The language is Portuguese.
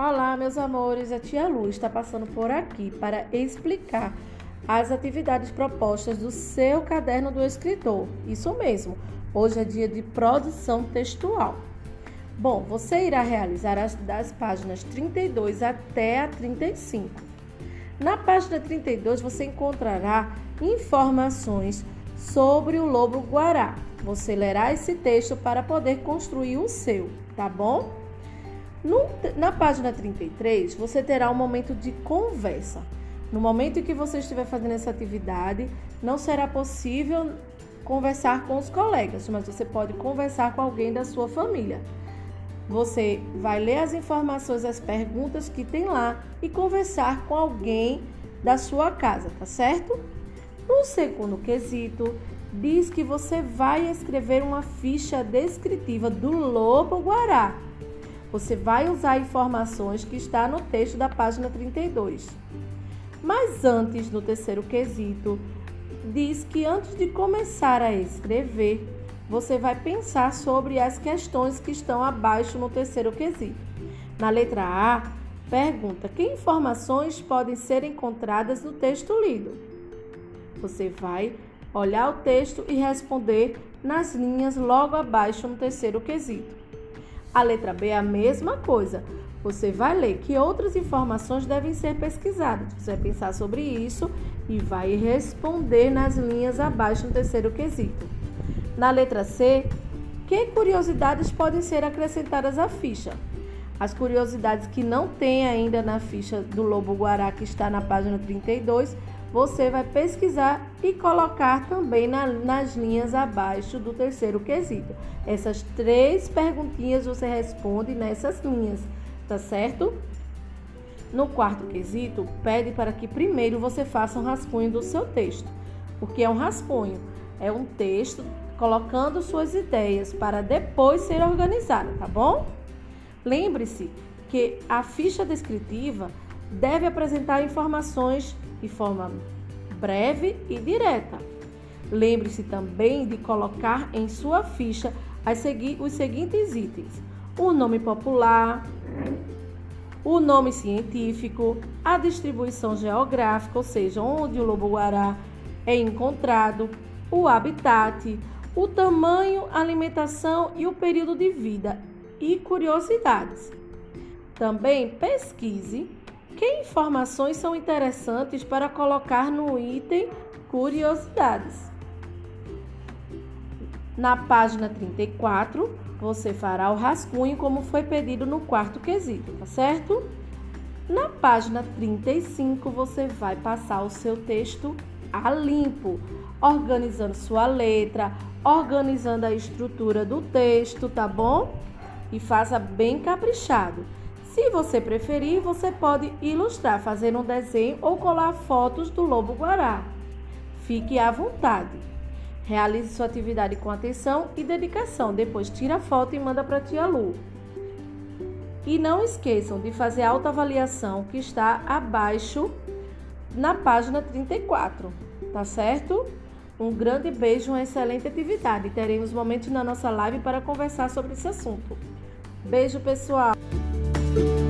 Olá, meus amores, a tia Lu está passando por aqui para explicar as atividades propostas do seu caderno do escritor. Isso mesmo, hoje é dia de produção textual. Bom, você irá realizar as das páginas 32 até a 35. Na página 32 você encontrará informações sobre o lobo guará. Você lerá esse texto para poder construir o seu, tá bom? No, na página 33, você terá um momento de conversa. No momento em que você estiver fazendo essa atividade, não será possível conversar com os colegas, mas você pode conversar com alguém da sua família. Você vai ler as informações, as perguntas que tem lá e conversar com alguém da sua casa, tá certo? No segundo quesito, diz que você vai escrever uma ficha descritiva do lobo guará você vai usar informações que está no texto da página 32. Mas antes, no terceiro quesito, diz que antes de começar a escrever, você vai pensar sobre as questões que estão abaixo no terceiro quesito. Na letra A, pergunta: que informações podem ser encontradas no texto lido? Você vai olhar o texto e responder nas linhas logo abaixo no terceiro quesito. A letra B é a mesma coisa. Você vai ler que outras informações devem ser pesquisadas. Você vai pensar sobre isso e vai responder nas linhas abaixo no terceiro quesito. Na letra C, que curiosidades podem ser acrescentadas à ficha? As curiosidades que não tem ainda na ficha do Lobo Guará, que está na página 32, você vai pesquisar e colocar também na, nas linhas abaixo do terceiro quesito. Essas três perguntinhas você responde nessas linhas, tá certo? No quarto quesito, pede para que primeiro você faça um rascunho do seu texto, porque é um rascunho, é um texto colocando suas ideias para depois ser organizada, tá bom? Lembre-se que a ficha descritiva deve apresentar informações de forma breve e direta. Lembre-se também de colocar em sua ficha os seguintes itens: o nome popular, o nome científico, a distribuição geográfica, ou seja, onde o lobo-guará é encontrado, o habitat, o tamanho, alimentação e o período de vida e curiosidades. Também pesquise que informações são interessantes para colocar no item Curiosidades? Na página 34, você fará o rascunho como foi pedido no quarto quesito, tá certo? Na página 35, você vai passar o seu texto a limpo, organizando sua letra, organizando a estrutura do texto, tá bom? E faça bem caprichado. Se você preferir, você pode ilustrar, fazer um desenho ou colar fotos do lobo guará. Fique à vontade. Realize sua atividade com atenção e dedicação. Depois tira a foto e manda para a tia Lu. E não esqueçam de fazer a autoavaliação que está abaixo na página 34, tá certo? Um grande beijo, uma excelente atividade. Teremos momentos na nossa live para conversar sobre esse assunto. Beijo, pessoal! Bye.